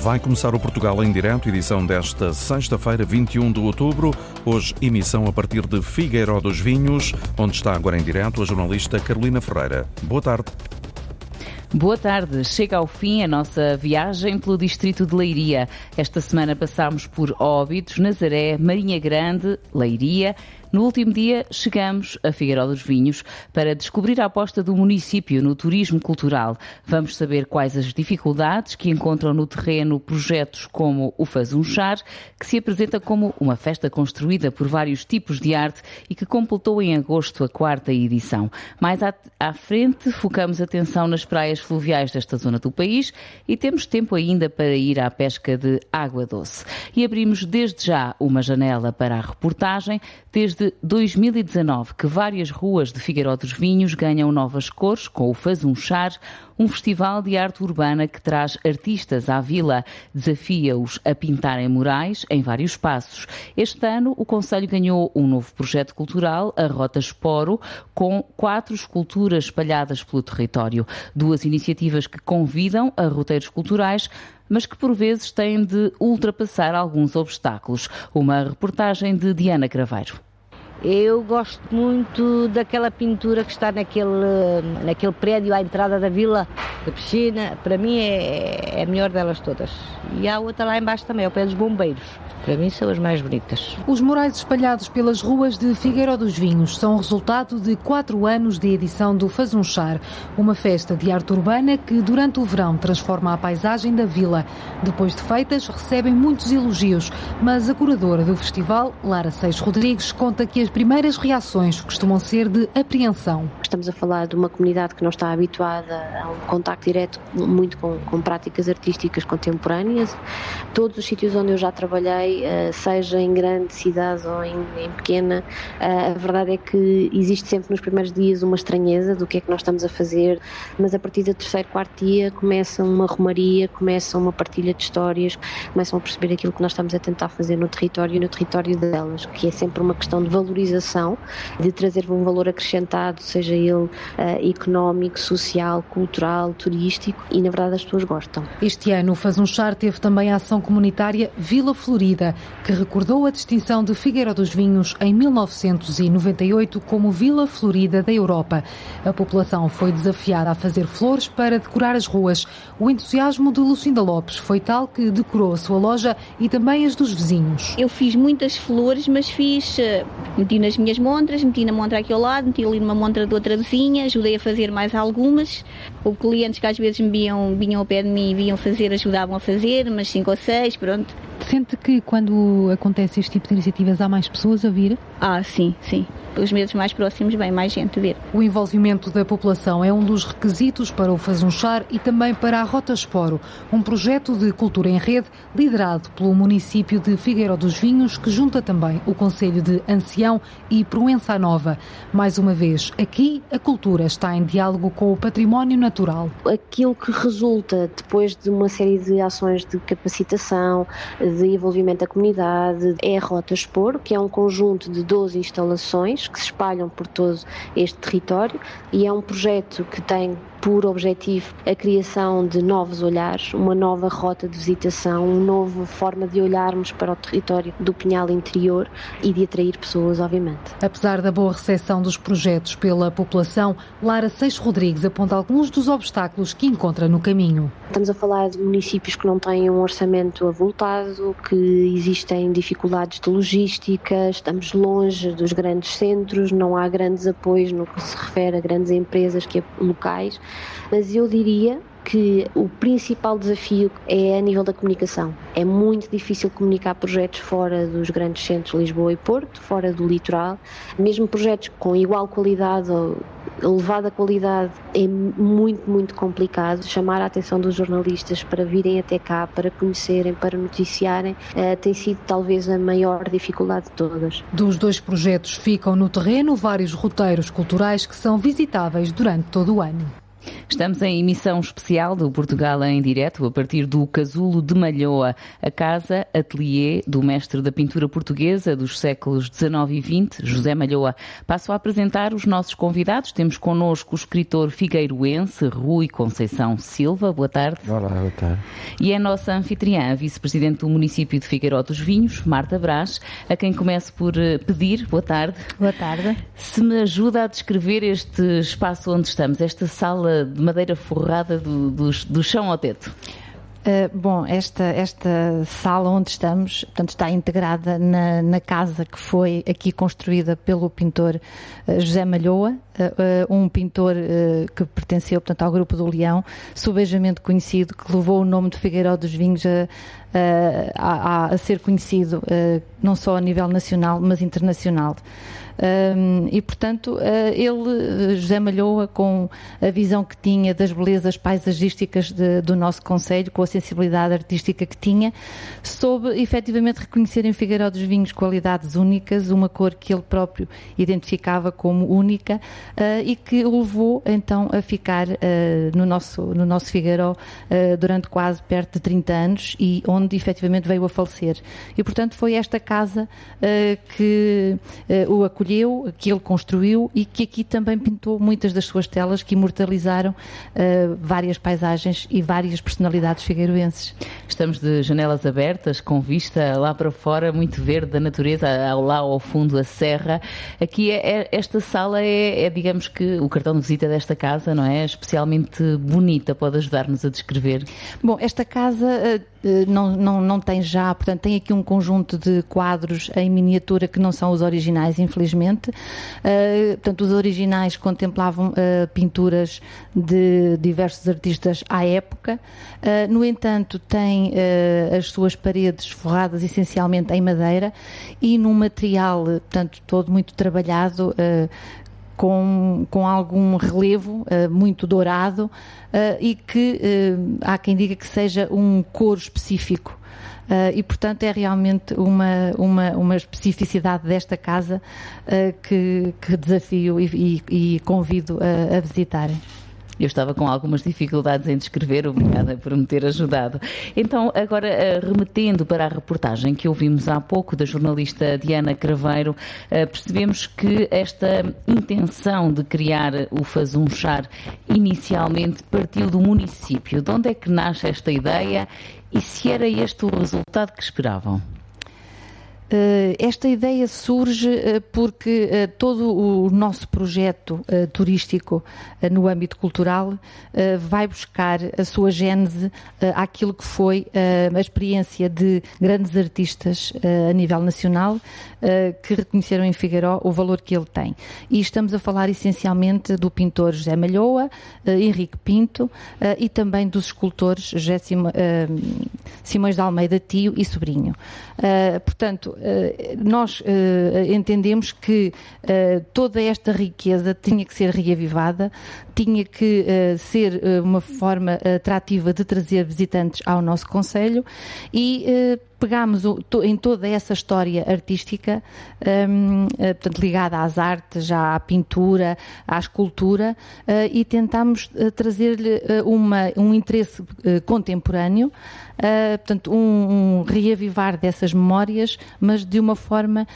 Vai começar o Portugal em direto, edição desta sexta-feira, 21 de outubro. Hoje, emissão a partir de Figueiró dos Vinhos, onde está agora em direto a jornalista Carolina Ferreira. Boa tarde. Boa tarde. Chega ao fim a nossa viagem pelo distrito de Leiria. Esta semana passámos por Óbidos, Nazaré, Marinha Grande, Leiria no último dia, chegamos a Figueiró dos Vinhos para descobrir a aposta do município no turismo cultural. Vamos saber quais as dificuldades que encontram no terreno projetos como o Fazunchar, que se apresenta como uma festa construída por vários tipos de arte e que completou em agosto a quarta edição. Mais à, à frente, focamos atenção nas praias fluviais desta zona do país e temos tempo ainda para ir à pesca de água doce. E abrimos desde já uma janela para a reportagem, desde desde 2019 que várias ruas de Figueiró dos Vinhos ganham novas cores com o Fazunchar, um festival de arte urbana que traz artistas à vila, desafia-os a pintarem murais em vários espaços. Este ano o Conselho ganhou um novo projeto cultural, a Rota Esporo, com quatro esculturas espalhadas pelo território. Duas iniciativas que convidam a roteiros culturais mas que por vezes têm de ultrapassar alguns obstáculos. Uma reportagem de Diana Craveiro. Eu gosto muito daquela pintura que está naquele, naquele prédio à entrada da vila, da piscina. Para mim é, é a melhor delas todas. E há outra lá embaixo também, ao pé dos bombeiros. Para mim são as mais bonitas. Os murais espalhados pelas ruas de Figueiró dos Vinhos são resultado de quatro anos de edição do Fazunchar, uma festa de arte urbana que durante o verão transforma a paisagem da vila. Depois de feitas, recebem muitos elogios, mas a curadora do festival, Lara Seix Rodrigues, conta que as primeiras reações costumam ser de apreensão. Estamos a falar de uma comunidade que não está habituada a um contacto direto muito com, com práticas artísticas contemporâneas. Todos os sítios onde eu já trabalhei eh, seja em grande cidade ou em, em pequena, eh, a verdade é que existe sempre nos primeiros dias uma estranheza do que é que nós estamos a fazer, mas a partir do terceiro, quarto dia começa uma romaria, começa uma partilha de histórias, começam a perceber aquilo que nós estamos a tentar fazer no território e no território delas, que é sempre uma questão de valorização, de trazer um valor acrescentado, seja ele uh, económico, social, cultural, turístico, e na verdade as pessoas gostam. Este ano o Faz um Char teve também a ação comunitária Vila Florida que recordou a distinção de Figueira dos Vinhos em 1998 como Vila Florida da Europa. A população foi desafiada a fazer flores para decorar as ruas. O entusiasmo de Lucinda Lopes foi tal que decorou a sua loja e também as dos vizinhos. Eu fiz muitas flores, mas fiz, eh, meti nas minhas montras, meti na montra aqui ao lado, meti ali numa montra de outra vizinha, ajudei a fazer mais algumas. Houve clientes que às vezes me vinham, vinham ao pé de mim e vinham fazer, ajudavam a fazer, mas cinco ou seis, pronto. Sente que quando acontece este tipo de iniciativas há mais pessoas a vir? Ah, sim, sim os meses mais próximos vem mais gente ver. O envolvimento da população é um dos requisitos para o Fazunchar e também para a Rota Esporo, um projeto de cultura em rede liderado pelo município de Figueiró dos Vinhos, que junta também o Conselho de Ancião e Proença Nova. Mais uma vez, aqui a cultura está em diálogo com o património natural. Aquilo que resulta depois de uma série de ações de capacitação, de envolvimento da comunidade, é a Rota Esporo, que é um conjunto de 12 instalações que se espalham por todo este território e é um projeto que tem por objetivo a criação de novos olhares, uma nova rota de visitação, uma nova forma de olharmos para o território do Pinhal Interior e de atrair pessoas, obviamente. Apesar da boa recepção dos projetos pela população, Lara Seixo Rodrigues aponta alguns dos obstáculos que encontra no caminho. Estamos a falar de municípios que não têm um orçamento avultado, que existem dificuldades de logística, estamos longe dos grandes centros, não há grandes apoios no que se refere a grandes empresas que locais mas eu diria que o principal desafio é a nível da comunicação. É muito difícil comunicar projetos fora dos grandes centros Lisboa e Porto, fora do litoral. Mesmo projetos com igual qualidade ou elevada qualidade é muito, muito complicado. Chamar a atenção dos jornalistas para virem até cá, para conhecerem, para noticiarem, uh, tem sido talvez a maior dificuldade de todas. Dos dois projetos ficam no terreno vários roteiros culturais que são visitáveis durante todo o ano. Estamos em emissão especial do Portugal em direto, a partir do Casulo de Malhoa, a casa atelier do mestre da pintura portuguesa dos séculos XIX e XX, José Malhoa. Passo a apresentar os nossos convidados. Temos connosco o escritor figueiroense Rui Conceição Silva. Boa tarde. Olá, boa tarde. E é a nossa anfitriã, a vice-presidente do município de Figueiró dos Vinhos, Marta Brás, a quem começo por eh, pedir, boa tarde. Boa tarde. Se me ajuda a descrever este espaço onde estamos, esta sala de madeira forrada do, do, do chão ao teto. Uh, bom, esta, esta sala onde estamos portanto, está integrada na, na casa que foi aqui construída pelo pintor uh, José Malhoa, uh, um pintor que pertenceu portanto, ao Grupo do Leão, subejamente conhecido, que levou o nome de Figueiró dos Vinhos a, a, a ser conhecido não só a nível nacional, mas internacional. Um, e, portanto, uh, ele, José Malhoa, com a visão que tinha das belezas paisagísticas de, do nosso Conselho, com a sensibilidade artística que tinha, soube efetivamente reconhecer em Figueiró dos Vinhos qualidades únicas, uma cor que ele próprio identificava como única uh, e que o levou então a ficar uh, no, nosso, no nosso Figueiró durante quase perto de 30 anos e onde efetivamente veio a falecer. E, portanto, foi esta casa que o acolheu escolheu, que ele construiu e que aqui também pintou muitas das suas telas que imortalizaram uh, várias paisagens e várias personalidades figueiroenses. Estamos de janelas abertas, com vista lá para fora, muito verde da natureza, ao lá ao fundo a serra. Aqui é, é, esta sala é, é, digamos que, o cartão de visita desta casa, não é? Especialmente bonita, pode ajudar-nos a descrever? Bom, esta casa uh, não, não, não tem já, portanto, tem aqui um conjunto de quadros em miniatura que não são os originais, infelizmente infelizmente. Uh, portanto, os originais contemplavam uh, pinturas de diversos artistas à época. Uh, no entanto, tem as suas paredes forradas essencialmente em madeira e num material, portanto, todo muito trabalhado. Com, com, algum relevo uh, muito dourado uh, e que uh, há quem diga que seja um cor específico e, portanto, é realmente uma, uma, uma especificidade desta casa que, que, desafio e, e, e convido a, a visitarem. Eu estava com algumas dificuldades em descrever, obrigada por me ter ajudado. Então, agora, eh, remetendo para a reportagem que ouvimos há pouco da jornalista Diana Craveiro, percebemos que esta intenção de criar o Fazunchar inicialmente partiu do município. De onde é que nasce esta ideia e se era este o resultado que esperavam? Uh, esta ideia surge uh, porque uh, todo o nosso projeto turístico no âmbito cultural vai buscar a sua gênese àquilo que foi a experiência de grandes artistas a nível nacional que reconheceram em Figueiró o valor que ele tem. E estamos a falar essencialmente do pintor José Malhoa, Henrique Pinto e também dos escultores José Simões de Almeida Tio e Sobrinho. portanto, eh, nós eh, entendemos que eh, toda esta riqueza tinha que ser reavivada, tinha que ser uma forma atrativa de trazer visitantes ao nosso Conselho e pegámos em toda essa história artística, um, portanto, ligada às artes, à pintura, à escultura, uh, e tentámos uh, trazer-lhe um interesse contemporâneo portanto, um, um, reavivar dessas memórias, mas de uma forma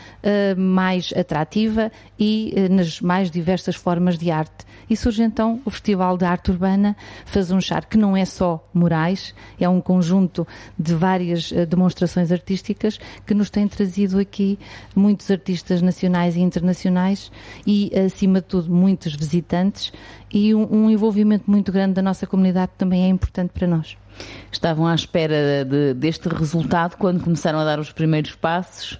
mais atrativa e nas mais diversas formas de arte. E surge então o Festival de Arte Urbana Faz um Char, que não é só Morais, é um conjunto de várias demonstrações artísticas que nos tem trazido aqui muitos artistas nacionais e internacionais e, acima de tudo, muitos visitantes e um, um envolvimento muito grande da nossa comunidade também é importante para nós. Estavam à espera de, deste resultado quando começaram a dar os primeiros passos?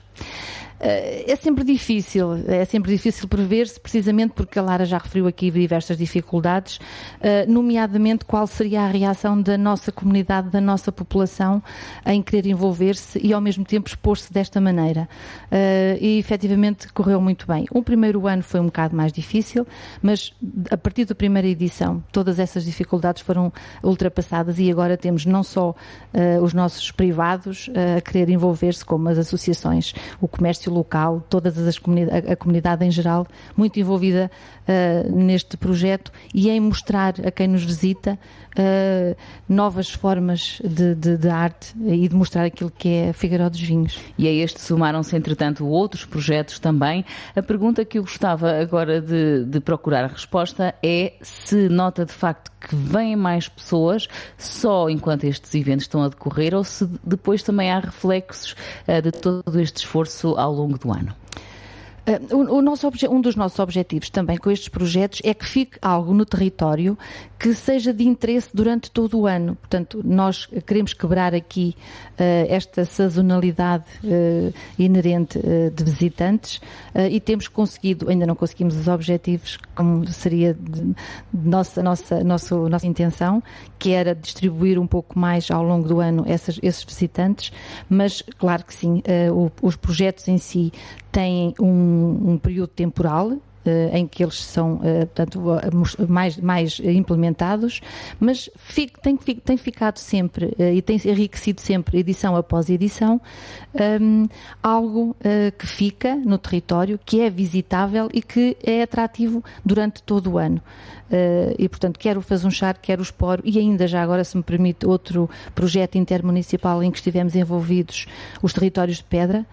Eh, é sempre difícil, é sempre difícil prever-se, precisamente porque a Lara já referiu aqui diversas dificuldades, eh, nomeadamente qual seria a reação da nossa comunidade, da nossa população em querer envolver-se e ao mesmo tempo expor-se desta maneira. Eh, e efetivamente correu muito bem. Um primeiro ano foi um bocado mais difícil, mas a partir da primeira edição todas essas dificuldades foram ultrapassadas e agora temos não só os nossos privados a querer envolver-se, como as associações, o comércio local, todas as comunidade, a, comunidade em geral, muito envolvida uh, neste projeto e em mostrar a quem nos visita uh, novas formas de, de, de, arte e de mostrar aquilo que é Figueiró dos Vinhos. E a este somaram-se, entretanto, outros projetos também. A pergunta que eu gostava agora de, de procurar a resposta é se nota de facto que vêm mais pessoas só enquanto estes eventos estão a decorrer ou se depois também há reflexos uh, de todo este esforço ao longo do ano. Uh, o, o nosso um dos nossos objetivos também com estes projetos é que fique algo no território que seja de interesse durante todo o ano. Portanto, nós queremos quebrar aqui uh, esta sazonalidade uh, inerente uh, de visitantes e temos conseguido, ainda não conseguimos os objetivos como seria de, nossa, nossa, nossa, nossa intenção, que era distribuir um pouco mais ao longo do ano essas, esses visitantes, mas claro que sim, os projetos em si têm um, um período temporal em que eles são, eh, portanto, mais, mais implementados, mas tem, tem ficado sempre eh, e tem enriquecido sempre, edição após edição, um, algo que fica no território, que é visitável e que é atrativo durante todo o ano. E, portanto, quer o Fazunchar, quer o Esporo, e ainda já agora, se me permite, outro projeto intermunicipal em que estivemos envolvidos, os territórios de Pedra,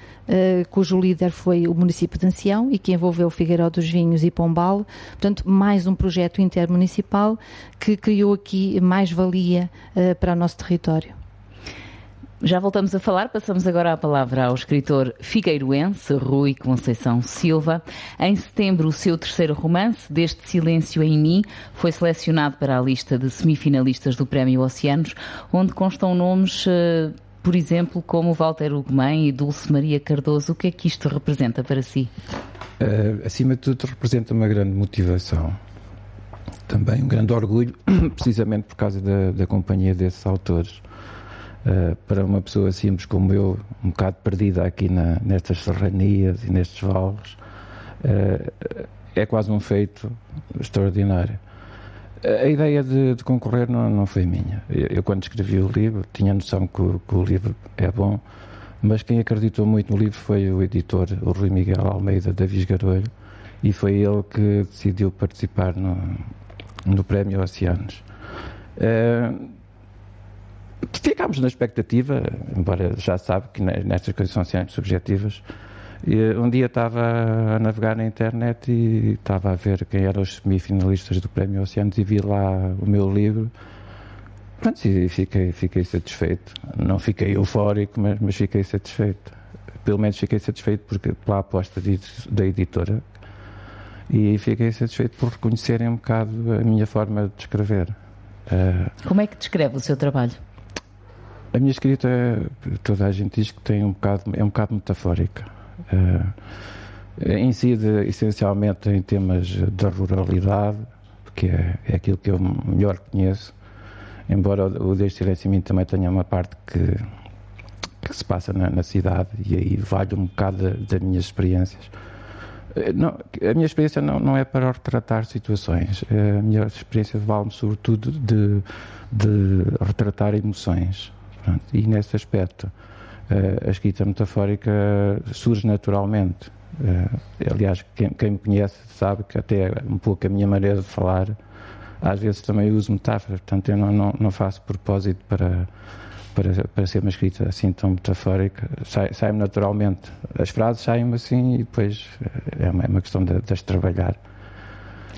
cujo líder foi o município de Ancião e que envolveu Figueiró dos Vinhos e Pombal. Portanto, mais um projeto intermunicipal que criou aqui mais valia uh, para o nosso território. Já voltamos a falar, passamos agora a palavra ao escritor figueiroense Rui Conceição Silva. Em setembro, o seu terceiro romance, Deste Silêncio em Mim, foi selecionado para a lista de semifinalistas do Prémio Oceanos, onde constam nomes, eh, por exemplo, como Walter Ugumem e Dulce Maria Cardoso. O que é que isto representa para si? Uh, acima de tudo, representa uma grande motivação. Também um grande orgulho, precisamente por causa da, da companhia desses autores Uh, para uma pessoa simples como eu, um bocado perdida aqui na, nestas serranias e nestes vales, uh, é quase um feito extraordinário. A ideia de, de concorrer não, não, foi minha. Eu, eu, quando escrevi o livro, tinha noção que o, que o, livro é bom, mas quem acreditou muito no livro foi o editor, o Rui Miguel Almeida da Visgarolho, e foi ele que decidiu participar no, no Prémio Oceanos. Uh, ficámos na expectativa, embora já sabe que nestas coisas são sempre subjetivas. Um dia estava a navegar na internet e estava a ver quem eram os semifinalistas do Prémio Oceanos e vi lá o meu livro. Pronto, e fiquei, fiquei satisfeito. Não fiquei eufórico, mas, mas fiquei satisfeito. Pelo menos fiquei satisfeito porque, pela aposta de, da editora e fiquei satisfeito por reconhecerem um bocado a minha forma de escrever. Uh, Como é que descreve o seu trabalho? A minha escrita, toda a gente diz que tem um bocado, é um bocado metafórica. Uh, incide essencialmente em temas da ruralidade, que é, é aquilo que eu melhor conheço, embora o Deste Silêncio também tenha uma parte que, que se passa na, na, cidade e aí vale um bocado das minhas experiências. Eh, não, a minha experiência não, não é para retratar situações, eh, a minha experiência vale-me sobretudo de, de retratar emoções. Pronto, e nesse aspecto, a escrita metafórica surge naturalmente. Uh, aliás, quem, quem, me conhece sabe que até um pouco a minha maneira de falar, às vezes também uso metáforas, portanto eu não, não, não faço propósito para, para, para ser uma escrita assim tão metafórica, sai-me sai naturalmente. As frases saem-me assim e depois eh, é uma, é uma questão de, de as trabalhar.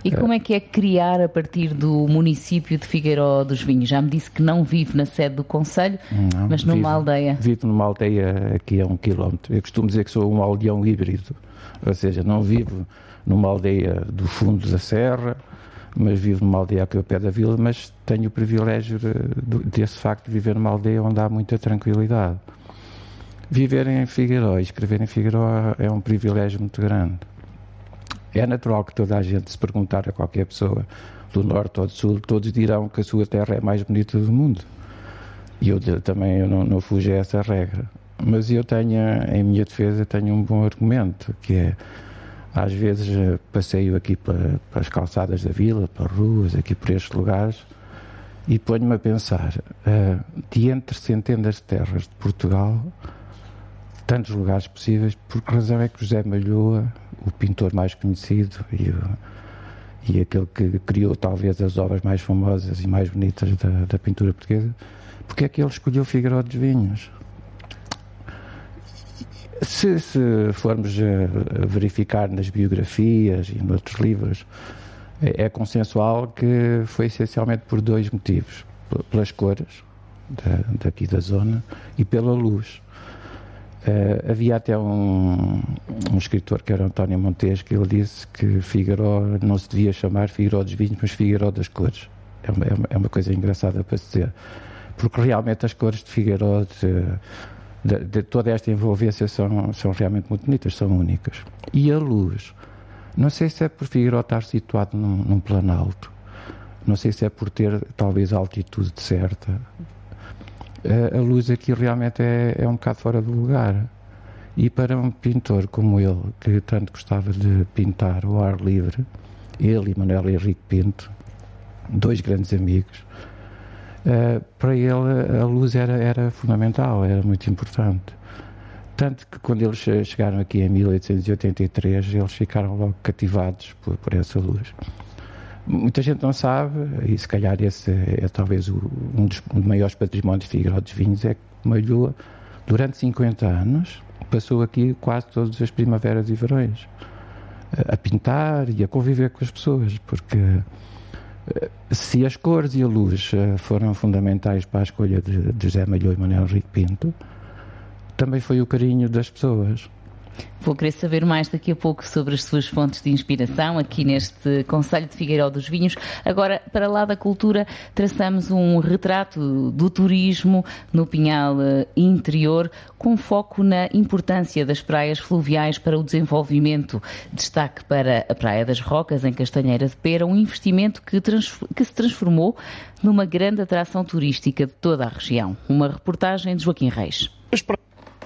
E como é que é criar a partir do município de Figueiró dos Vinhos? Já me disse que não vive na sede do Conselho, não, mas numa vivo, aldeia. Vivo numa aldeia aqui a um quilómetro. Eu costumo dizer que sou um aldeão híbrido, ou seja, não vivo numa aldeia do fundo da serra, mas vivo numa aldeia aqui ao pé da vila, mas tenho o privilégio de, desse facto de viver numa aldeia onde há muita tranquilidade. Viver em Figueiró e escrever em Figueiró é um privilégio muito grande. É natural que toda a gente, se perguntar a qualquer pessoa do norte ou do sul, todos dirão que a sua terra é a mais bonita do mundo. E eu também eu não, não fujo a essa regra. Mas eu tenho, em minha defesa, tenho um bom argumento, que é, às vezes eh, passeio aqui para, para as calçadas da vila, para ruas, aqui por estes lugares, e ponho-me a pensar, uh, de entre centenas de terras de Portugal, tantos lugares possíveis, por que razão é que José Malhoa, o pintor mais conhecido e, e aquele que criou talvez as obras mais famosas e mais bonitas da, da pintura portuguesa, porque é que ele escolheu Figueiredo dos Vinhos? Se, se formos a verificar nas biografias e noutros livros, é, é consensual que foi essencialmente por dois motivos: pelas cores da, daqui da zona e pela luz. Uh, havia até um, um, escritor que era António Montes que ele disse que Figueiró não se devia chamar Figueiró dos vinhos, mas Figueiró das cores. É uma, é uma, é uma coisa engraçada para se dizer, porque realmente as cores de Figueiró, de, de, de, toda esta envolvência, são, são realmente muito bonitas, são únicas. E a luz, não sei se é por Figueiró estar situado num, num planalto, não sei se é por ter talvez a altitude certa, a, luz aqui realmente é, é um bocado fora do lugar. E para um pintor como ele, que tanto gostava de pintar ao ar livre, ele e Manuel Henrique Pinto, dois grandes amigos, uh, para ele a luz era, era fundamental, era muito importante. Tanto que quando eles chegaram aqui em 1883, eles ficaram logo cativados por, por essa luz. Muita gente não sabe, e se calhar esse é, talvez o, um dos maiores patrimónios de Figueiró dos Vinhos, é que Malhoa, durante 50 anos, passou aqui quase todas as primaveras e verões a pintar e a conviver com as pessoas, porque eh, se as cores e a luz eh, foram fundamentais para a escolha de, de José Malhoa e Manuel Henrique Pinto, também foi o carinho das pessoas. Vou querer saber mais daqui a pouco sobre as suas fontes de inspiração aqui neste Conselho de Figueiró dos Vinhos. Agora, para lá da cultura, traçamos um retrato do turismo no Pinhal eh, interior, com foco na importância das praias fluviais para o desenvolvimento. Destaque para a Praia das Rocas, em Castanheira de Pera, um investimento que, que se transformou numa grande atração turística de toda a região. Uma reportagem de Joaquim Reis.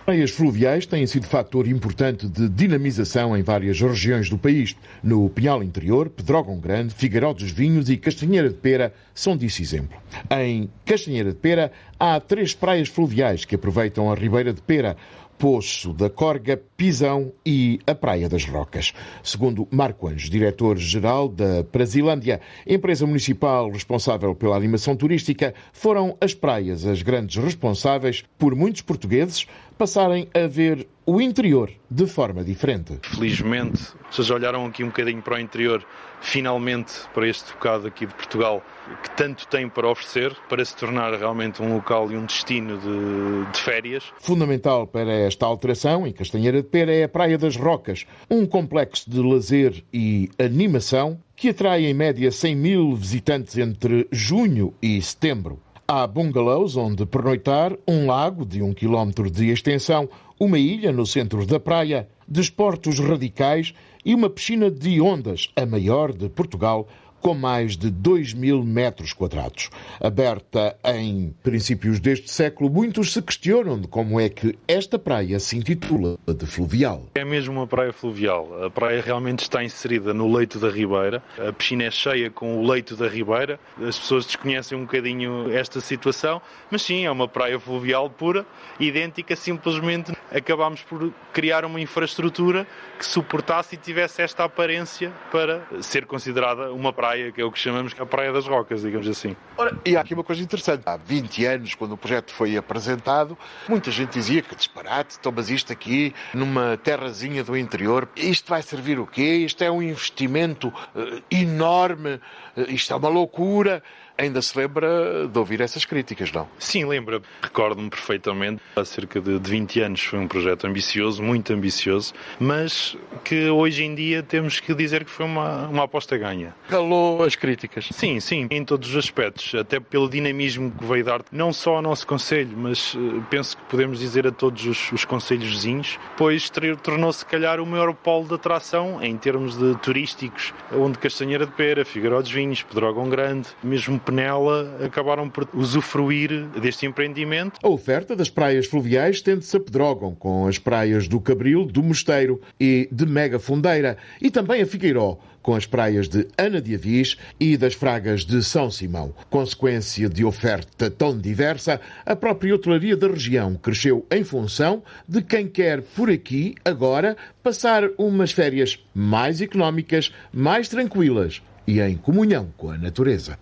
Praias fluviais têm sido fator importante de dinamização em várias regiões do país. No Pinhal Interior, Pedrógão Grande, Figueiró dos Vinhos e Castanheira de Pera são disso exemplo. Em Castanheira de Pera há três praias fluviais que aproveitam a Ribeira de Pera, Poço da Corga, Pisão e a Praia das Rocas. Segundo Marco Anjo, diretor-geral da Brasilândia, empresa municipal responsável pela animação turística, foram as praias as grandes responsáveis por muitos portugueses passarem a ver o interior de forma diferente. Felizmente, vocês olharam aqui um bocadinho para o interior, finalmente para este bocado aqui de Portugal, que tanto tem para oferecer, para se tornar realmente um local e um destino de, de férias. Fundamental para esta alteração, em Castanheira de Pera, é a Praia das Rocas, um complexo de lazer e animação que atrai em média 100 mil visitantes entre junho e setembro. Há bungalows onde pernoitar, um lago de um quilómetro de extensão, uma ilha no centro da praia, desportos radicais e uma piscina de ondas, a maior de Portugal, com mais de 2 mil metros quadrados. Aberta em princípios deste século, muitos se questionam de como é que esta praia se intitula de fluvial. É mesmo uma praia fluvial. A praia realmente está inserida no leito da Ribeira. A piscina é cheia com o leito da Ribeira. As pessoas desconhecem um bocadinho esta situação, mas sim, é uma praia fluvial pura, idêntica, simplesmente acabámos por criar uma infraestrutura que suportasse e tivesse esta aparência para ser considerada uma praia praia, que é o que chamamos a Praia das Rocas, digamos assim. Ora, e há aqui uma coisa interessante. Há 20 anos, quando o projeto foi apresentado, muita gente dizia que disparate, tomas isto aqui numa terrazinha do interior, isto vai servir o quê? Isto é um investimento uh, enorme, uh, isto é uma loucura. Ainda se lembra de ouvir essas críticas, não? Sim, lembra. Recordo-me perfeitamente. Há cerca de 20 anos foi um projeto ambicioso, muito ambicioso, mas que hoje em dia temos que dizer que foi uma, uma aposta ganha. Calou as críticas? Sim, sim, em todos os aspectos. Até pelo dinamismo que veio dar, não só ao nosso Conselho, mas uh, penso que podemos dizer a todos os, os Conselhos vizinhos, pois tornou-se, se calhar, o maior polo de atração em termos de turísticos, onde Castanheira de Pera, Figueiró dos Vinhos, Pedrógão Grande, mesmo Penela acabaram por usufruir deste empreendimento. A oferta das praias fluviais tende-se a Pedrógão, com as praias do Cabril, do Mosteiro e de Mega Fundeira, e também a Figueiró, com as praias de Ana de Avis e das Fragas de São Simão. Consequência de oferta tão diversa, a própria hotelaria da região cresceu em função de quem quer por aqui, agora, passar umas férias mais económicas, mais tranquilas e em comunhão com a natureza.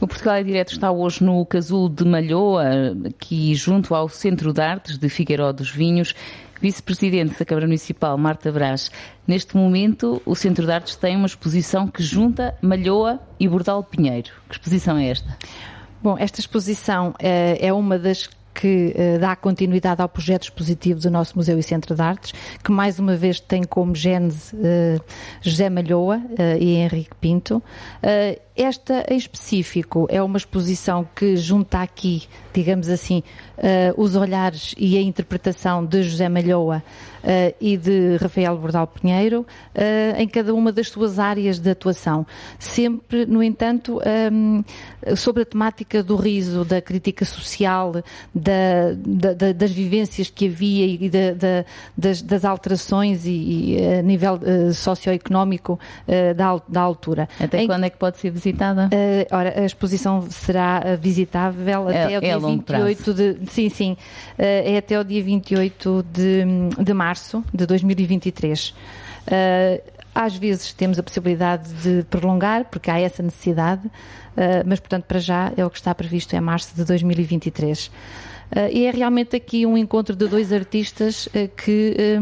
O Portugal é Direto está hoje no Casulo de Malhoa, aqui junto ao Centro de Artes de Figueiró dos Vinhos. Vice-Presidente da Câmara Municipal, Marta Brás. Neste momento, o Centro de Artes tem uma exposição que junta Malhoa e Bordal Pinheiro. Que exposição é esta? Bom, esta exposição é, é uma das que uh, dá continuidade ao projeto expositivo do nosso Museu e Centro de Artes, que mais uma vez tem como gênese uh, José Malhoa uh, e Henrique Pinto. Esta em específico é uma exposição que junta aqui, digamos assim, os olhares e a interpretação de José Malhoa uh, e de Rafael Bordal Pinheiro uh, em cada uma das suas áreas de atuação. Sempre, no entanto, um, sobre a temática do riso, da crítica social, da, da, das vivências que havia e da, das, das, alterações e, e a nível uh, socioeconómico da, da, altura. Até em, quando é que pode ser visitada? ora, a exposição será visitável é, até é, o dia é 28 de. Sim, sim. é até o dia 28 de, de março de 2023. Uh, às vezes temos a possibilidade de prolongar, porque há essa necessidade, uh, mas, portanto, para já é o que está previsto em março de 2023. Uh, ah, e é realmente aqui um encontro de dois artistas que.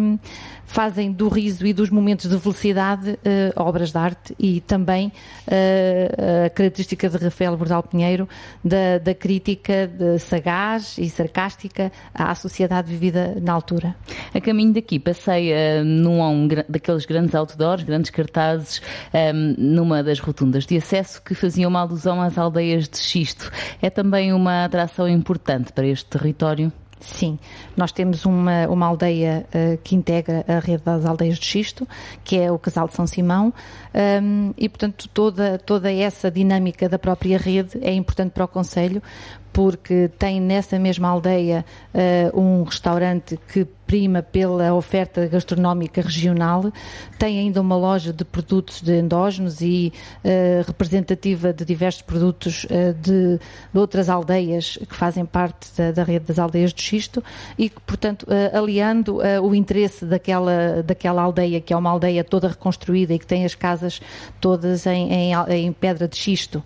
Fazem do riso e dos momentos de felicidade uh, obras de arte e também uh, a característica de Rafael Bordal Pinheiro da, da crítica sagaz e sarcástica à sociedade vivida na altura. A caminho daqui passei uh, num um, daqueles grandes outdoors, grandes cartazes, um, numa das rotundas de acesso que faziam uma alusão às aldeias de xisto. É também uma atração importante para este território? Sim, nós temos uma, uma aldeia uh, que integra a rede das aldeias de xisto, que é o Casal de São Simão, um, e portanto toda, toda essa dinâmica da própria rede é importante para o Conselho, porque tem nessa mesma aldeia uh, um restaurante que prima pela oferta gastronómica regional, tem ainda uma loja de produtos de endógenos e uh, representativa de diversos produtos uh, de, de, outras aldeias que fazem parte da, da, rede das aldeias de xisto e que, portanto, aliando o interesse daquela, daquela aldeia, que é uma aldeia toda reconstruída e que tem as casas todas em, em, em pedra de xisto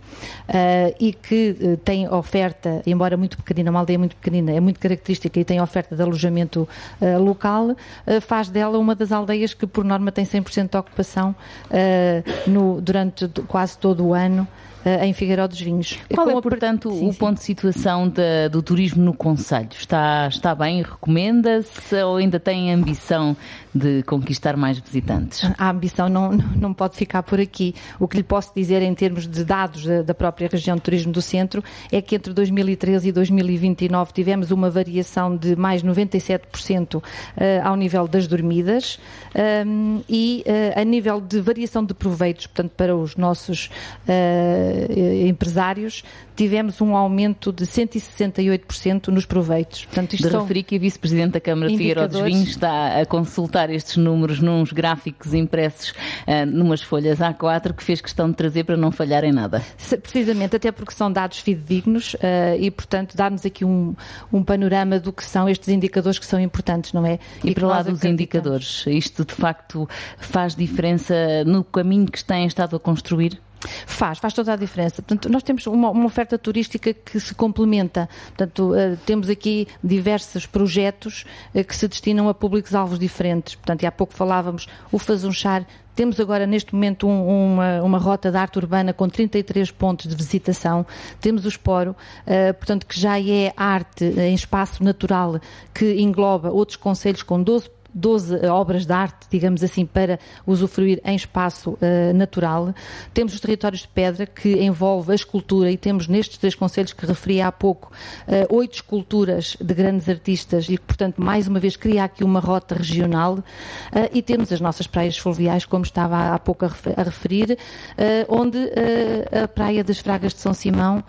e que tem oferta embora muito pequenina, uma aldeia muito pequenina, é muito característica e tem oferta de alojamento uh, local, uh, faz dela uma das aldeias que, por norma, tem 100% de ocupação uh, no, durante quase todo o ano. Em Figueiró dos Vinhos. Qual é, portanto, sim, o sim. ponto de situação do turismo no Conselho? Está, está bem? Recomenda-se ou ainda tem ambição de conquistar mais visitantes? A ambição não, não pode ficar por aqui. O que lhe posso dizer em termos de dados da, própria região de turismo do centro é que entre 2013 e 2029 tivemos uma variação de mais 97% uh, eh, ao nível das dormidas ehm, e uh, a nível de variação de proveitos, portanto, para os nossos uh, empresários, tivemos um aumento de 168% nos proveitos. Portanto, isto de referir que a Vice-Presidente da Câmara de Figueiredo dos Vinhos está a consultar estes números nos gráficos impressos uh, numas folhas A4 que fez questão de trazer para não falhar em nada. Precisamente, até porque são dados fidedignos uh, e, portanto, dar-nos aqui um, um panorama do que são estes indicadores que são importantes, não é? E, e para lá dos indicadores, isto de facto faz diferença no caminho que têm estado a construir? Faz, faz toda a diferença. Portanto, nós temos uma, uma oferta turística que se complementa. Portanto, uh, temos aqui diversos projetos uh, que se destinam a públicos-alvos diferentes. Portanto, e há pouco falávamos o Fazunchar. Temos agora, neste momento, um, uma, uma, rota de arte urbana com 33 pontos de visitação. Temos o Esporo, uh, portanto, que já é arte em espaço natural, que engloba outros conselhos com 12 12 obras de arte, digamos assim, para usufruir em espaço uh, natural. Temos os territórios de pedra, que envolve a escultura, e temos nestes três conselhos que referi há pouco, uh, oito esculturas de grandes artistas, e portanto, mais uma vez, cria aqui uma rota regional. Uh, e temos as nossas praias fluviais, como estava há pouco a referir, onde a Praia das Fragas de São Simão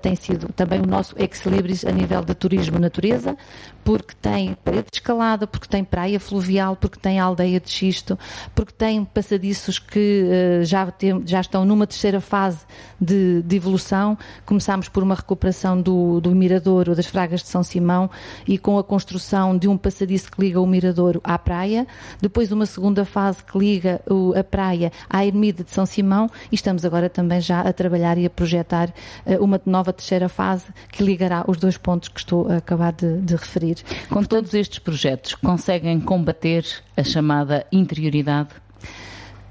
tem sido também o nosso ex-libris a nível de turismo natureza, porque tem parede de escalada, porque tem praia fluvial, porque tem a aldeia de xisto, porque tem passadiços que uh, já, tem, já estão numa terceira fase de, de, evolução. Começámos por uma recuperação do, do Miradouro, das Fragas de São Simão, e com a construção de um passadiço que liga o Miradouro à praia. Depois uma segunda fase que liga o, a praia à Ermida de São Simão e estamos agora também já a trabalhar e a projetar uh, uma nova terceira fase que ligará os dois pontos que estou a acabar de, de referir. Com Portanto, todos estes projetos, conseguem combater a chamada interioridade?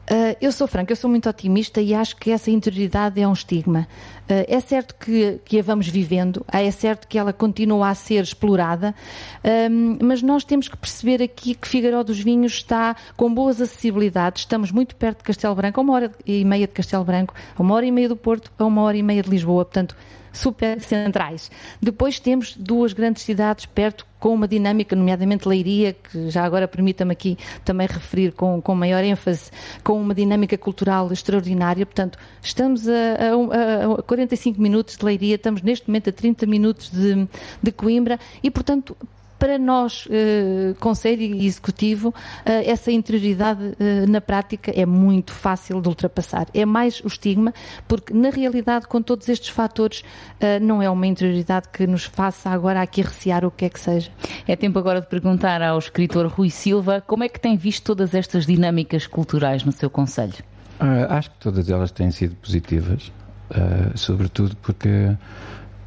Uh, eu sou franca, eu sou muito otimista e acho que essa interioridade é um estigma. Uh, é certo que, que a vamos vivendo, é certo que ela continua a ser explorada, uh, mas nós temos que perceber aqui que Figueiró dos Vinhos está com boas acessibilidades. Estamos muito perto de Castelo Branco, a uma hora e meia de Castelo Branco, a uma hora e meia do Porto, a uma hora e meia de Lisboa. Portanto, super centrais. Depois temos duas grandes cidades perto com uma dinâmica, nomeadamente Leiria, que já agora permita-me aqui também referir com, com maior ênfase, com uma dinâmica cultural extraordinária. Portanto, estamos a, a, a 45 minutos de Leiria, estamos neste momento a 30 minutos de, de Coimbra e, portanto, para nós, uh, Conselho e Executivo, uh, essa interioridade uh, na prática é muito fácil de ultrapassar. É mais o estigma, porque na realidade, com todos estes fatores, não é uma interioridade que nos faça agora aqui recear o que é que seja. É tempo agora de perguntar ao escritor Rui Silva como é que tem visto todas estas dinâmicas culturais no seu Conselho? acho que todas elas têm sido positivas, sobretudo porque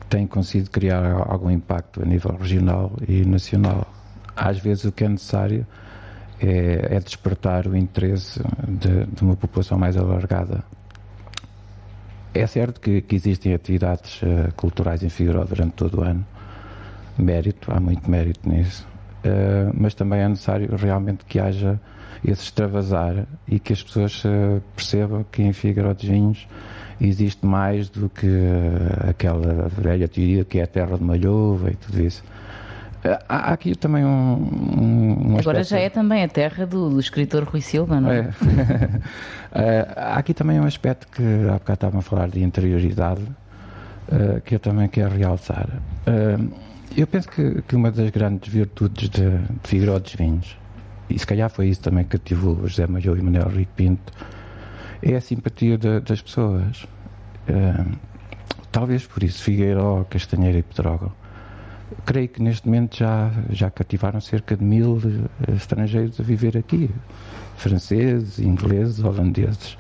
tem conseguido criar algum impacto a nível regional e nacional. Às vezes o que é necessário é, é despertar o interesse de, de, uma população mais alargada. É certo que, que existem atividades uh, culturais em Figueiró durante todo o ano, mérito, há muito mérito nisso, mas também é necessário realmente que haja esse extravasar e que as pessoas uh, percebam que em Vinhos existe mais do que uh, aquela velha teoria que é a terra de Malhova e tudo isso. Há aqui também um. um, Agora já é também a terra do, do escritor Rui Silva, não é? é. há aqui também um aspecto que há bocado estavam a falar de interioridade, que eu também quero realçar. Eu penso que, que, uma das grandes virtudes de, de Figueiredo dos Vinhos, e se calhar foi isso também que ativou José Malhou e Manuel Rico Pinto, é a simpatia de, das pessoas. Uh, talvez por isso, Figueiró, Castanheira e Pedrógão. Creio que neste momento já, já cativaram cerca de mil uh, estrangeiros a viver aqui. Franceses, ingleses, holandeses.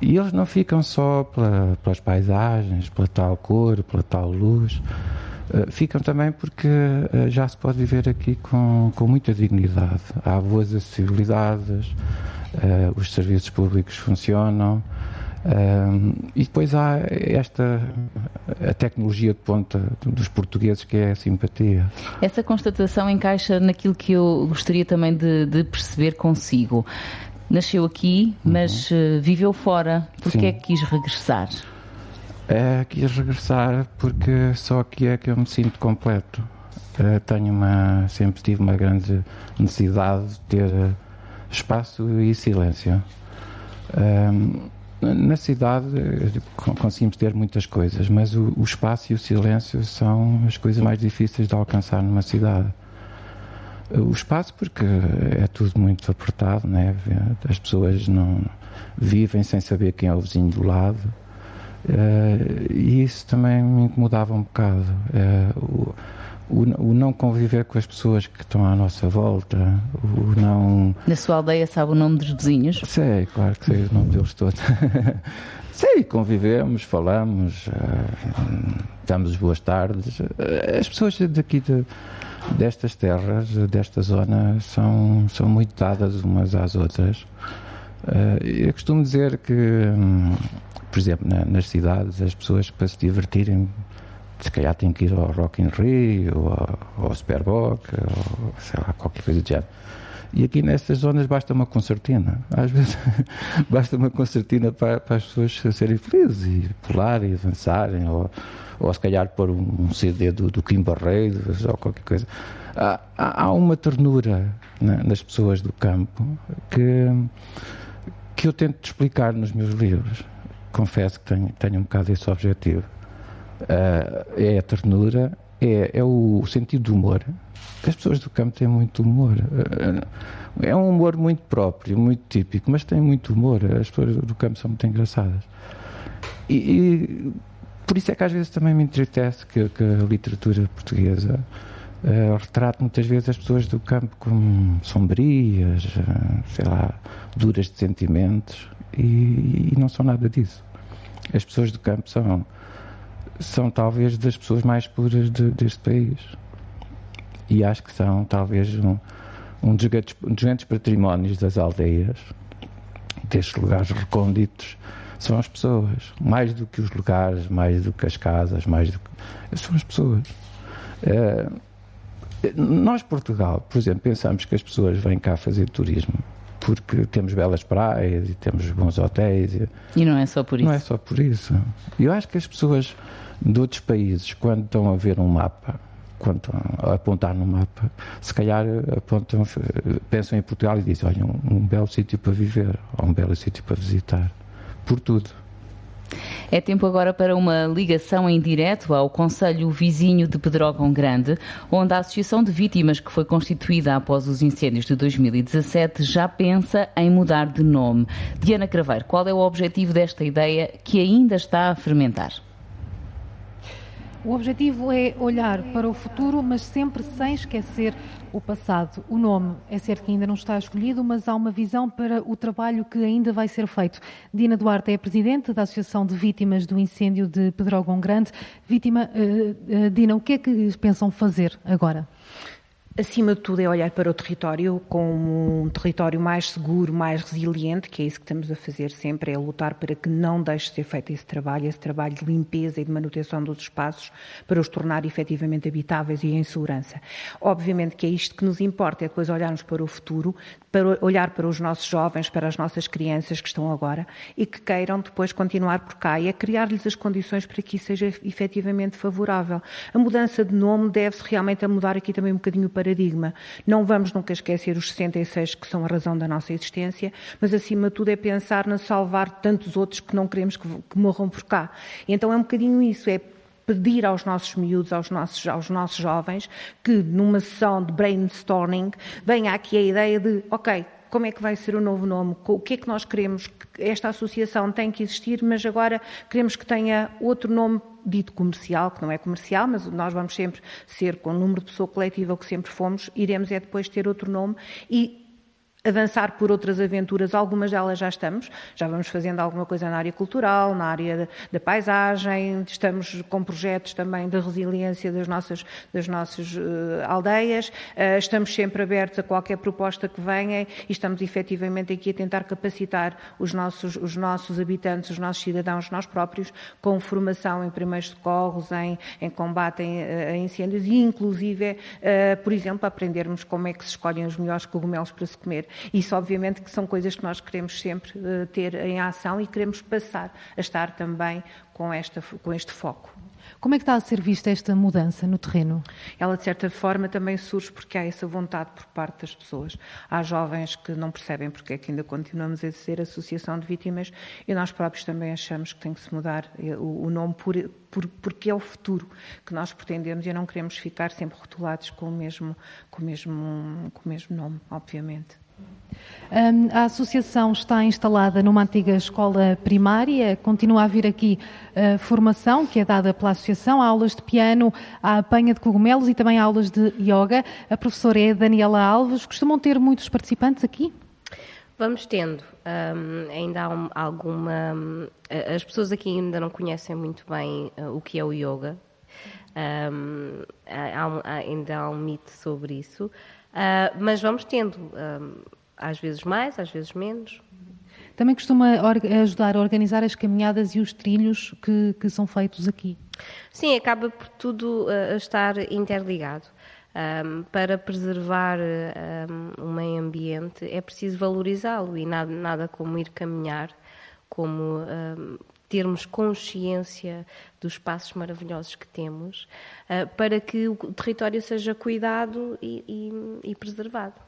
E eles não ficam só pela, pelas paisagens, pela tal cor, pela tal luz. Uh, ficam também porque uh, já se pode viver aqui com, com muita dignidade. Há boas acessibilidades, uh, os serviços públicos funcionam. E depois há esta a tecnologia de ponta dos portugueses que é a simpatia. Essa constatação encaixa naquilo que eu gostaria também de, de perceber consigo. Nasceu aqui, mas uhum. uh, viveu fora. Porquê é que quis regressar? É, quis regressar porque só aqui é que eu me sinto completo. Uh, tenho uma, sempre tive uma grande necessidade de ter espaço e silêncio. Um, na cidade conseguimos ter muitas coisas, mas o, o, espaço e o silêncio são as coisas mais difíceis de alcançar numa cidade. O espaço, porque é tudo muito apertado, né? as pessoas não vivem sem saber quem é o vizinho do lado, uh, e isso também me incomodava um bocado. Uh, o, o, não conviver com as pessoas que estão à nossa volta, o não. Na sua aldeia sabe o nome dos vizinhos? Sei, claro que sei o nome deles todos. sei, convivemos, falamos, uh, damos boas tardes. As pessoas daqui de, destas terras, desta zona, são, são muito dadas umas às outras. Uh, eu costumo dizer que, um, por exemplo, na, nas cidades, as pessoas para se divertirem se calhar tem que ir ao Rock in Rio, ou ao, ao Superboc, ou sei lá, qualquer coisa do género. E aqui nestas zonas basta uma concertina. Às vezes basta uma concertina para, para, as pessoas serem felizes e pularem, e avançarem, ou, ou se calhar pôr um, um CD do, do Kim Barreiros ou qualquer coisa. Há, há uma ternura né, nas pessoas do campo que, que eu tento explicar nos meus livros. Confesso que tenho, tenho um bocado esse objetivo. Uh, é a ternura é, é o sentido do humor. As pessoas do campo têm muito humor. É um humor muito próprio, muito típico, mas têm muito humor. As pessoas do campo são muito engraçadas. E, e por isso é que às vezes também me entristece que, que a literatura portuguesa uh, retrate muitas vezes as pessoas do campo como sombrias, uh, sei lá, duras de sentimentos, e, e não são nada disso. As pessoas do campo são são talvez das pessoas mais puras de, deste país. E acho que são talvez um, um, dos grandes, um dos grandes patrimónios das aldeias, destes lugares recônditos, são as pessoas. Mais do que os lugares, mais do que as casas, mais do que. São as pessoas. É, nós, Portugal, por exemplo, pensamos que as pessoas vêm cá fazer turismo porque temos belas praias e temos bons hotéis. E, e não é só por isso. Não é só por isso. Eu acho que as pessoas de outros países, quando estão a ver um mapa, quando estão a apontar no mapa, se calhar apontam, pensam em Portugal e dizem, olha, um, um belo sítio para viver, ou um belo sítio para visitar. Por tudo. É tempo agora para uma ligação em direto ao Conselho Vizinho de Pedrógão Grande, onde a Associação de Vítimas, que foi constituída após os incêndios de 2017, já pensa em mudar de nome. Diana Craveiro, qual é o objetivo desta ideia que ainda está a fermentar? O objetivo é olhar para o futuro, mas sempre sem esquecer o passado. O nome é certo que ainda não está escolhido, mas há uma visão para o trabalho que ainda vai ser feito. Dina Duarte é presidente da Associação de Vítimas do Incêndio de Pedrógão Grande. Vítima, uh, uh, Dina, o que é que pensam fazer agora? Acima de tudo, é olhar para o território como um território mais seguro, mais resiliente, que é isso que estamos a fazer sempre, é lutar para que não deixe de ser feito esse trabalho, esse trabalho de limpeza e de manutenção dos espaços, para os tornar efetivamente habitáveis e em segurança. Obviamente que é isto que nos importa, é depois olharmos para o futuro, para olhar para os nossos jovens, para as nossas crianças que estão agora e que queiram depois continuar por cá e é criar-lhes as condições para que isso seja efetivamente favorável. A mudança de nome deve-se realmente a mudar aqui também um bocadinho para paradigma. Não vamos nunca esquecer os 66 que são a razão da nossa existência, mas acima de tudo é pensar na salvar tantos outros que não queremos que, que morram por cá. Então é um bocadinho isso, é pedir aos nossos miúdos, aos nossos, aos nossos jovens, que numa sessão de brainstorming venha aqui a ideia de, ok, como é que vai ser o novo nome, o que é que nós queremos, esta associação tem que existir, mas agora queremos que tenha outro nome dito comercial, que não é comercial, mas nós vamos sempre ser com o número de pessoa coletiva que sempre fomos, iremos é depois ter outro nome e avançar por outras aventuras, algumas delas já estamos, já vamos fazendo alguma coisa na área cultural, na área da paisagem, estamos com projetos também de resiliência das nossas, das nossas uh, aldeias, uh, estamos sempre abertos a qualquer proposta que venha e estamos efetivamente aqui a tentar capacitar os nossos, os nossos habitantes, os nossos cidadãos, nós próprios, com formação em primeiros socorros, em, em combate a incêndios e inclusive, uh, por exemplo, aprendermos como é que se escolhem os melhores cogumelos para se comer. Isso, obviamente, que são coisas que nós queremos sempre uh, ter em ação e queremos passar a estar também com, esta, com este foco. Como é que está a ser vista esta mudança no terreno? Ela, de certa forma, também surge porque há essa vontade por parte das pessoas. Há jovens que não percebem porque é que ainda continuamos a ser associação de vítimas e nós próprios também achamos que tem que se mudar eh, o, nome por, por, porque é o futuro que nós pretendemos e não queremos ficar sempre rotulados com o mesmo, com o mesmo, com o mesmo nome, obviamente. A associação está instalada numa antiga escola primária, continua a vir aqui a formação que é dada pela associação, há aulas de piano, há apanha de cogumelos e também aulas de yoga. A professora é Daniela Alves. Costumam ter muitos participantes aqui? Vamos tendo. Um, ainda há um, alguma. Um, as pessoas aqui ainda não conhecem muito bem uh, o que é o yoga. Há, ainda há um mito sobre isso. Uh, mas vamos tendo às vezes mais, às vezes menos. Também costuma ajudar a organizar as caminhadas e os trilhos que, que são feitos aqui? Sim, acaba por tudo uh, estar interligado. Um, para preservar um, o meio ambiente é preciso valorizá-lo e nada, nada como ir caminhar, como um, termos consciência dos espaços maravilhosos que temos, uh, para que o território seja cuidado e, e, e preservado.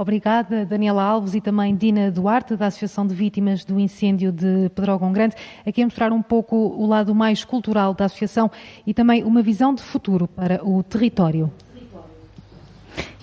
Obrigada, Daniela Alves e também Dina Duarte, da Associação de Vítimas do Incêndio de Pedrógão Grande, aqui a mostrar um pouco o lado mais cultural da associação e também uma visão de futuro para o território.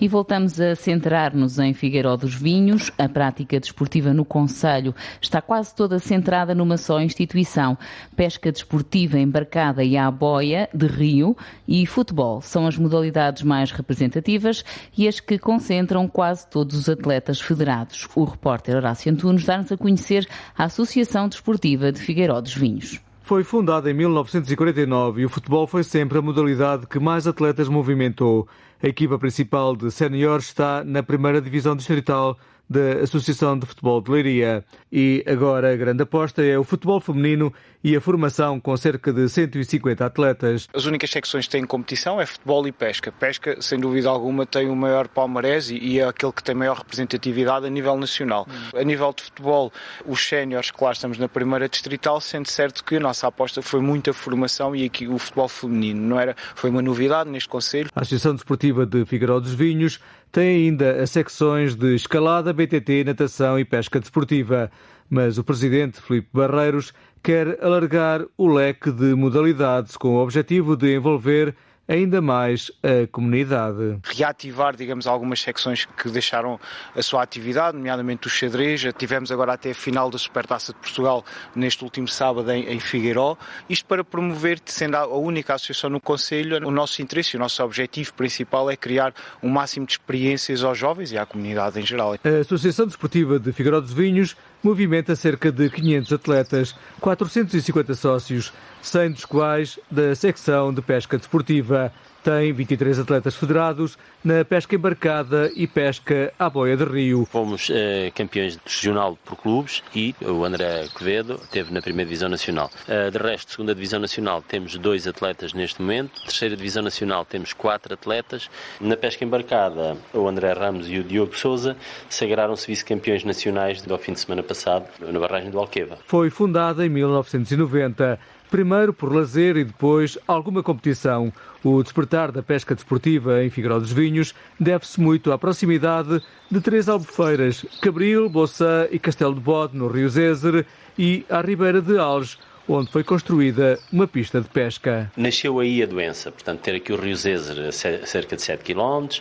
E voltamos a centrar-nos em Figueiró dos Vinhos. A prática desportiva no Conselho está quase toda centrada numa só instituição. Pesca desportiva embarcada e à boia de rio e futebol são as modalidades mais representativas e as que concentram quase todos os atletas federados. O repórter Horácio Antunes dá-nos a conhecer a Associação Desportiva de Figueiró dos Vinhos. Foi fundada em 1949 e o futebol foi sempre a modalidade que mais atletas movimentou. A equipa principal de séniores está na primeira divisão distrital da Associação de Futebol de Leiria. E agora a grande aposta é o futebol feminino e a formação com cerca de 150 atletas. As únicas secções que têm competição é futebol e pesca. Pesca, sem dúvida alguma, tem o maior palmarés e é aquele que tem maior representatividade a nível nacional. Hum. A nível de futebol, os séniores, claro, estamos na primeira distrital, sendo certo que a nossa aposta foi muita formação e aqui o futebol feminino. Não era, foi uma novidade neste Conselho. A Associação Desportiva de Figueiró dos Vinhos tem ainda as secções de escalada, BTT, natação e pesca desportiva. Mas o presidente Filipe Barreiros quer alargar o leque de modalidades com o objetivo de envolver ainda mais a comunidade. Reativar, digamos, algumas secções que deixaram a sua atividade, nomeadamente o xadrez. Tivemos agora até a final da Supertaça de Portugal neste último sábado em, em Figueiró. Isto para promover, sendo a única associação no Conselho, o nosso interesse, o nosso objetivo principal é criar um máximo de experiências aos jovens e à comunidade em geral. A Associação Desportiva de Figueiró dos Vinhos movimenta cerca de 500 atletas, 450 sócios, 100 dos quais da secção de pesca desportiva. Tem 23 atletas federados na pesca embarcada e pesca à boia de rio. Fomos uh, campeões regional por clubes e o André Quevedo teve na primeira divisão nacional. Uh, de resto, segunda divisão nacional temos dois atletas neste momento. Terceira divisão nacional temos quatro atletas. Na pesca embarcada, o André Ramos e o Diogo Souza sagraram-se vice-campeões nacionais do fim de semana passado na barragem do Alqueva. Foi fundada em 1990 primeiro por lazer e depois alguma competição. O despertar da pesca desportiva em Figueiró dos Vinhos deve-se muito à proximidade de três albufeiras, Cabril, Boçã e Castelo de Bode, no Rio Zézer, e à Ribeira de Alges, onde foi construída uma pista de pesca. Nasceu aí a doença, portanto, ter aqui o Rio Zezer a cerca de 7 km.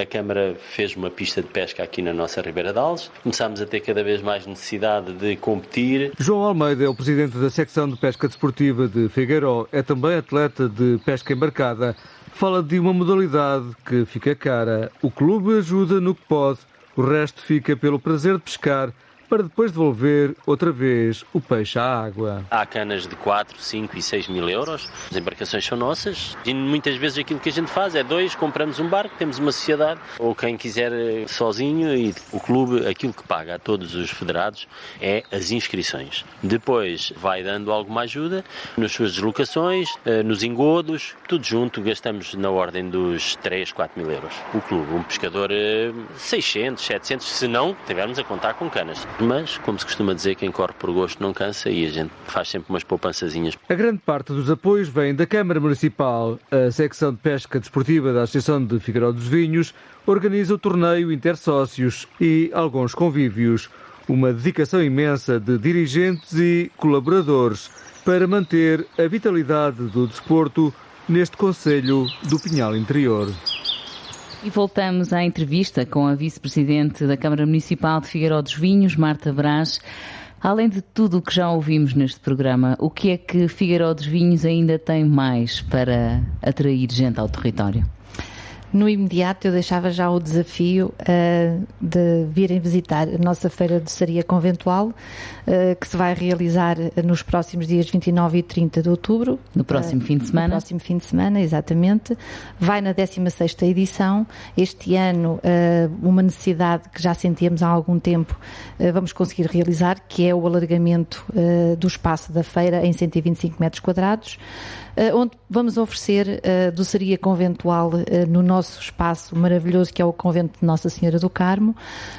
A Câmara fez uma pista de pesca aqui na nossa Ribeira de Alves. Começámos a ter cada vez mais necessidade de competir. João Almeida é o presidente da secção de pesca desportiva de Figueiró. É também atleta de pesca embarcada. Fala de uma modalidade que fica cara. O clube ajuda no que pode, o resto fica pelo prazer de pescar para depois devolver outra vez o peixe à água. Há canas de 4, 5 e 6 mil euros. As embarcações são nossas e muitas vezes aquilo que a gente faz é dois, compramos um barco, temos uma sociedade ou quem quiser eh, sozinho e o clube, aquilo que paga a todos os federados é as inscrições. Depois vai dando alguma ajuda nas suas deslocações, eh, nos engodos, tudo junto gastamos na ordem dos 3, 4 mil euros. O clube, um pescador 600, eh, 700, se não tivermos a contar com canas. Mas, como se costuma dizer, quem corre por gosto não cansa e a gente faz sempre umas poupançazinhas. A grande parte dos apoios vem da Câmara Municipal. A secção de pesca desportiva da Associação de Figueiró dos Vinhos organiza o torneio Intersócios e alguns convívios. Uma dedicação imensa de dirigentes e colaboradores para manter a vitalidade do desporto neste Conselho do Pinhal Interior. E voltamos à entrevista com a vice-presidente da Câmara Municipal de Figueiró dos Vinhos, Marta Brás. Além de tudo o que já ouvimos neste programa, o que é que Figueiró dos Vinhos ainda tem mais para atrair gente ao território? No imediato, eu deixava já o desafio uh, de virem visitar a nossa Feira de Saria Conventual, uh, que se vai realizar nos próximos dias 29 e 30 de outubro. No próximo uh, fim de semana? No próximo fim de semana, exatamente. Vai na 16 edição. Este ano, uma necessidade que já sentíamos há algum tempo, vamos conseguir realizar, que é o alargamento do espaço da feira em 125 metros quadrados. Eh, onde vamos oferecer a doçaria conventual eh, no nosso espaço maravilhoso que é o convento de Nossa Senhora do Carmo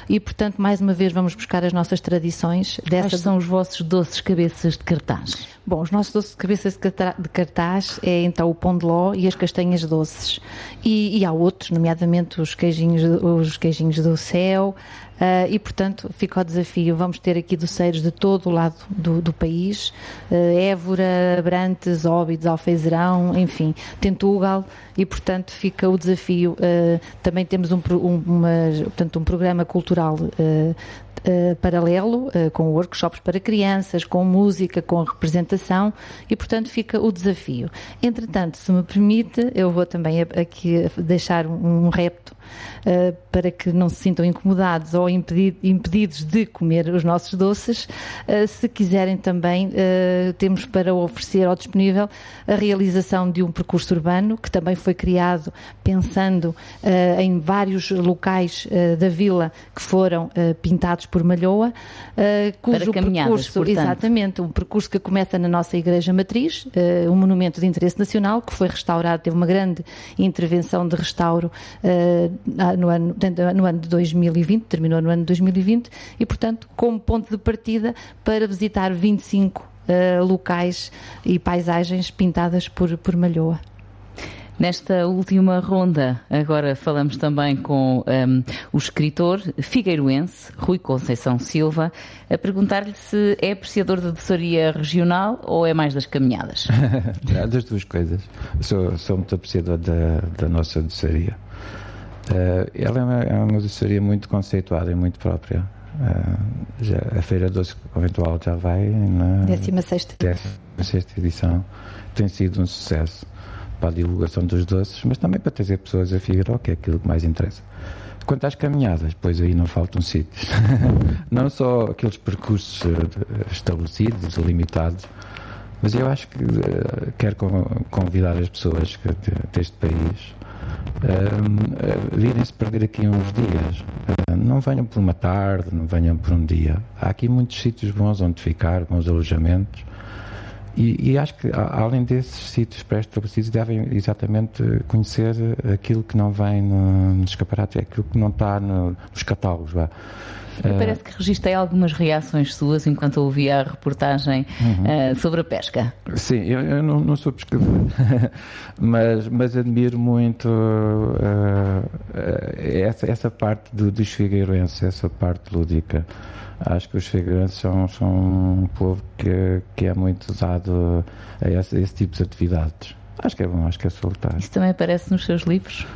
e, portanto, mais uma vez vamos buscar as nossas tradições. Dessa... Quais são os vossos doces cabeças de cartaz? Bom, os nossos doces de cabeça de cartaz é então o pão de ló e as castanhas doces. E, e há outros, nomeadamente os queijinhos, os queijinhos do céu, Uh, e, portanto, fica o desafio. Vamos ter aqui doceiros de todo o lado do, do país: uh, Évora, Abrantes, Óbidos, Alfeizerão, enfim, Tentugal, e, portanto, fica o desafio. Uh, também temos um, um, uma, portanto, um programa cultural Uh, paralelo, uh, com workshops para crianças, com música, com representação e, portanto, fica o desafio. Entretanto, se me permite, eu vou também aqui deixar um, repto para que não se sintam incomodados ou impedido, impedidos de comer os nossos doces. Uh, se quiserem também, uh, temos para oferecer ao disponível a realização de um percurso urbano que também foi criado pensando em vários locais da vila que foram pintados por Malhoa, cujo percurso, portanto. exatamente, um percurso que começa na nossa igreja matriz, um monumento de interesse nacional que foi restaurado, teve uma grande intervenção de restauro no ano, no ano de 2020, terminou no ano de 2020, e, portanto, como ponto de partida para visitar 25 uh, locais e paisagens pintadas por, por Malhoa. Nesta última ronda, agora falamos também com um, o escritor figueiroense Rui Conceição Silva, a perguntar-lhe se é apreciador da doçaria regional ou é mais das caminhadas. das duas coisas. Sou, sou muito apreciador da, da nossa doçaria. Uh, ela é uma, é uma doçaria muito conceituada e muito própria. Uh, já, a Feira Doce Conventual já vai na 16 edição. Tem sido um sucesso para a divulgação dos doces, mas também para trazer pessoas a Figueiró, que é aquilo que mais interessa. Quanto às caminhadas, pois aí não faltam sítios. não só aqueles percursos eh, estabelecidos, limitados, mas eu acho que uh, quero convidar as pessoas deste país virem-se perder aqui uns dias. Não venham por uma tarde, não venham por um dia. Há aqui muitos sítios bons onde ficar, bons alojamentos. E, e, acho que, além desses sítios pré-estabelecidos, devem exatamente conhecer aquilo que não vem no, nos escaparates, aquilo que não está no, nos catálogos. Vá. Uh, parece que registrei algumas reações suas enquanto ouvia a reportagem uh, sobre a pesca. Sim, eu, eu não, não, sou pescador, mas, mas admiro muito uh, essa, essa parte do, dos figueirenses, essa parte lúdica. Acho que os figueirenses são, são um povo que, que é muito usado a esse, a esse tipo de atividades. Acho que é bom, acho que é salutar. Isso também aparece nos seus livros?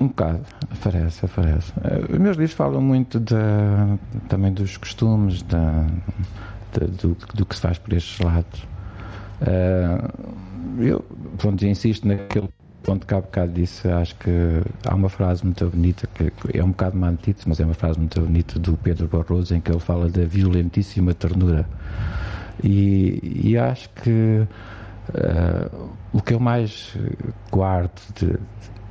Um bocado, aparece, aparece. Os meus livros falam muito de, também dos costumes, de, de, do, do, que se faz por estes lados. Uh, eu, pronto, insisto naquele ponto que há bocado disse, acho que há uma frase muito bonita, que é um bocado antítese, mas é uma frase muito bonita do Pedro Barroso, em que ele fala da violentíssima ternura. E, e acho que uh, o que eu mais guardo de,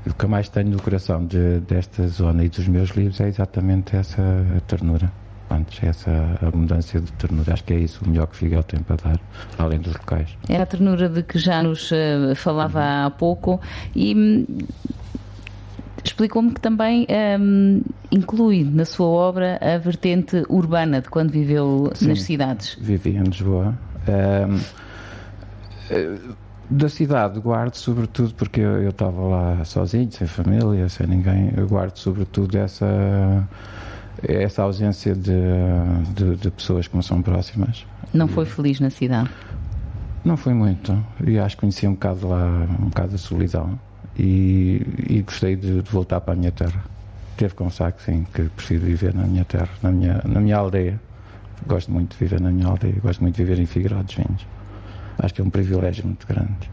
o que eu mais tenho no coração de, desta zona e dos meus livros é exatamente essa ternura. Antes, essa abundância de ternura. Acho que é isso o melhor que Figuel tem para dar, além dos locais. É a ternura de que já nos uh, falava uhum. há pouco e hum, explicou-me que também um, inclui na sua obra a vertente urbana de quando viveu Sim, nas cidades. Vivi em Lisboa. Um, da cidade guardo sobretudo porque eu estava lá sozinho, sem família, sem ninguém, eu guardo sobretudo essa essa ausência de, de, de pessoas que não são próximas. Não foi feliz na cidade? Não foi muito. E acho que conheci um bocado lá, um bocado a solidão. E, e gostei de, de, voltar para a minha terra. Teve que confessar que sim, que prefiro viver na minha terra, na minha, na minha aldeia. Gosto muito de viver na minha aldeia, gosto muito de viver em Figueiró dos Vinhos. Acho que é um privilégio muito grande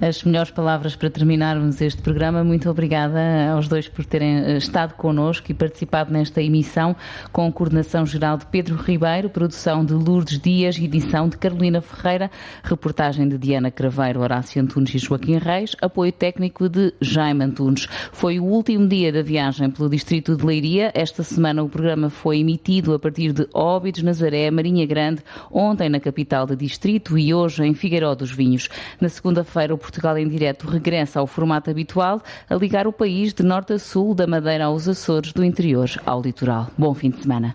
as melhores palavras para terminarmos este programa. Muito obrigada aos dois por terem eh, estado connosco e participado nesta emissão, com coordenação geral de Pedro Ribeiro, produção de Lourdes Dias, edição de Carolina Ferreira, reportagem de Diana Craveiro, Horácio Antunes e Joaquim Reis, apoio técnico de Jaime Antunes. Foi o último dia da viagem pelo distrito de Leiria. Esta semana o programa foi emitido a partir de Óbidos, Nazaré, Marinha Grande, ontem na capital do distrito e hoje em Figueiró dos Vinhos. Na segunda-feira o Portugal em Direto regressa ao formato habitual, a ligar o país de norte a sul, da Madeira aos Açores, do interior ao litoral. Bom fim de semana.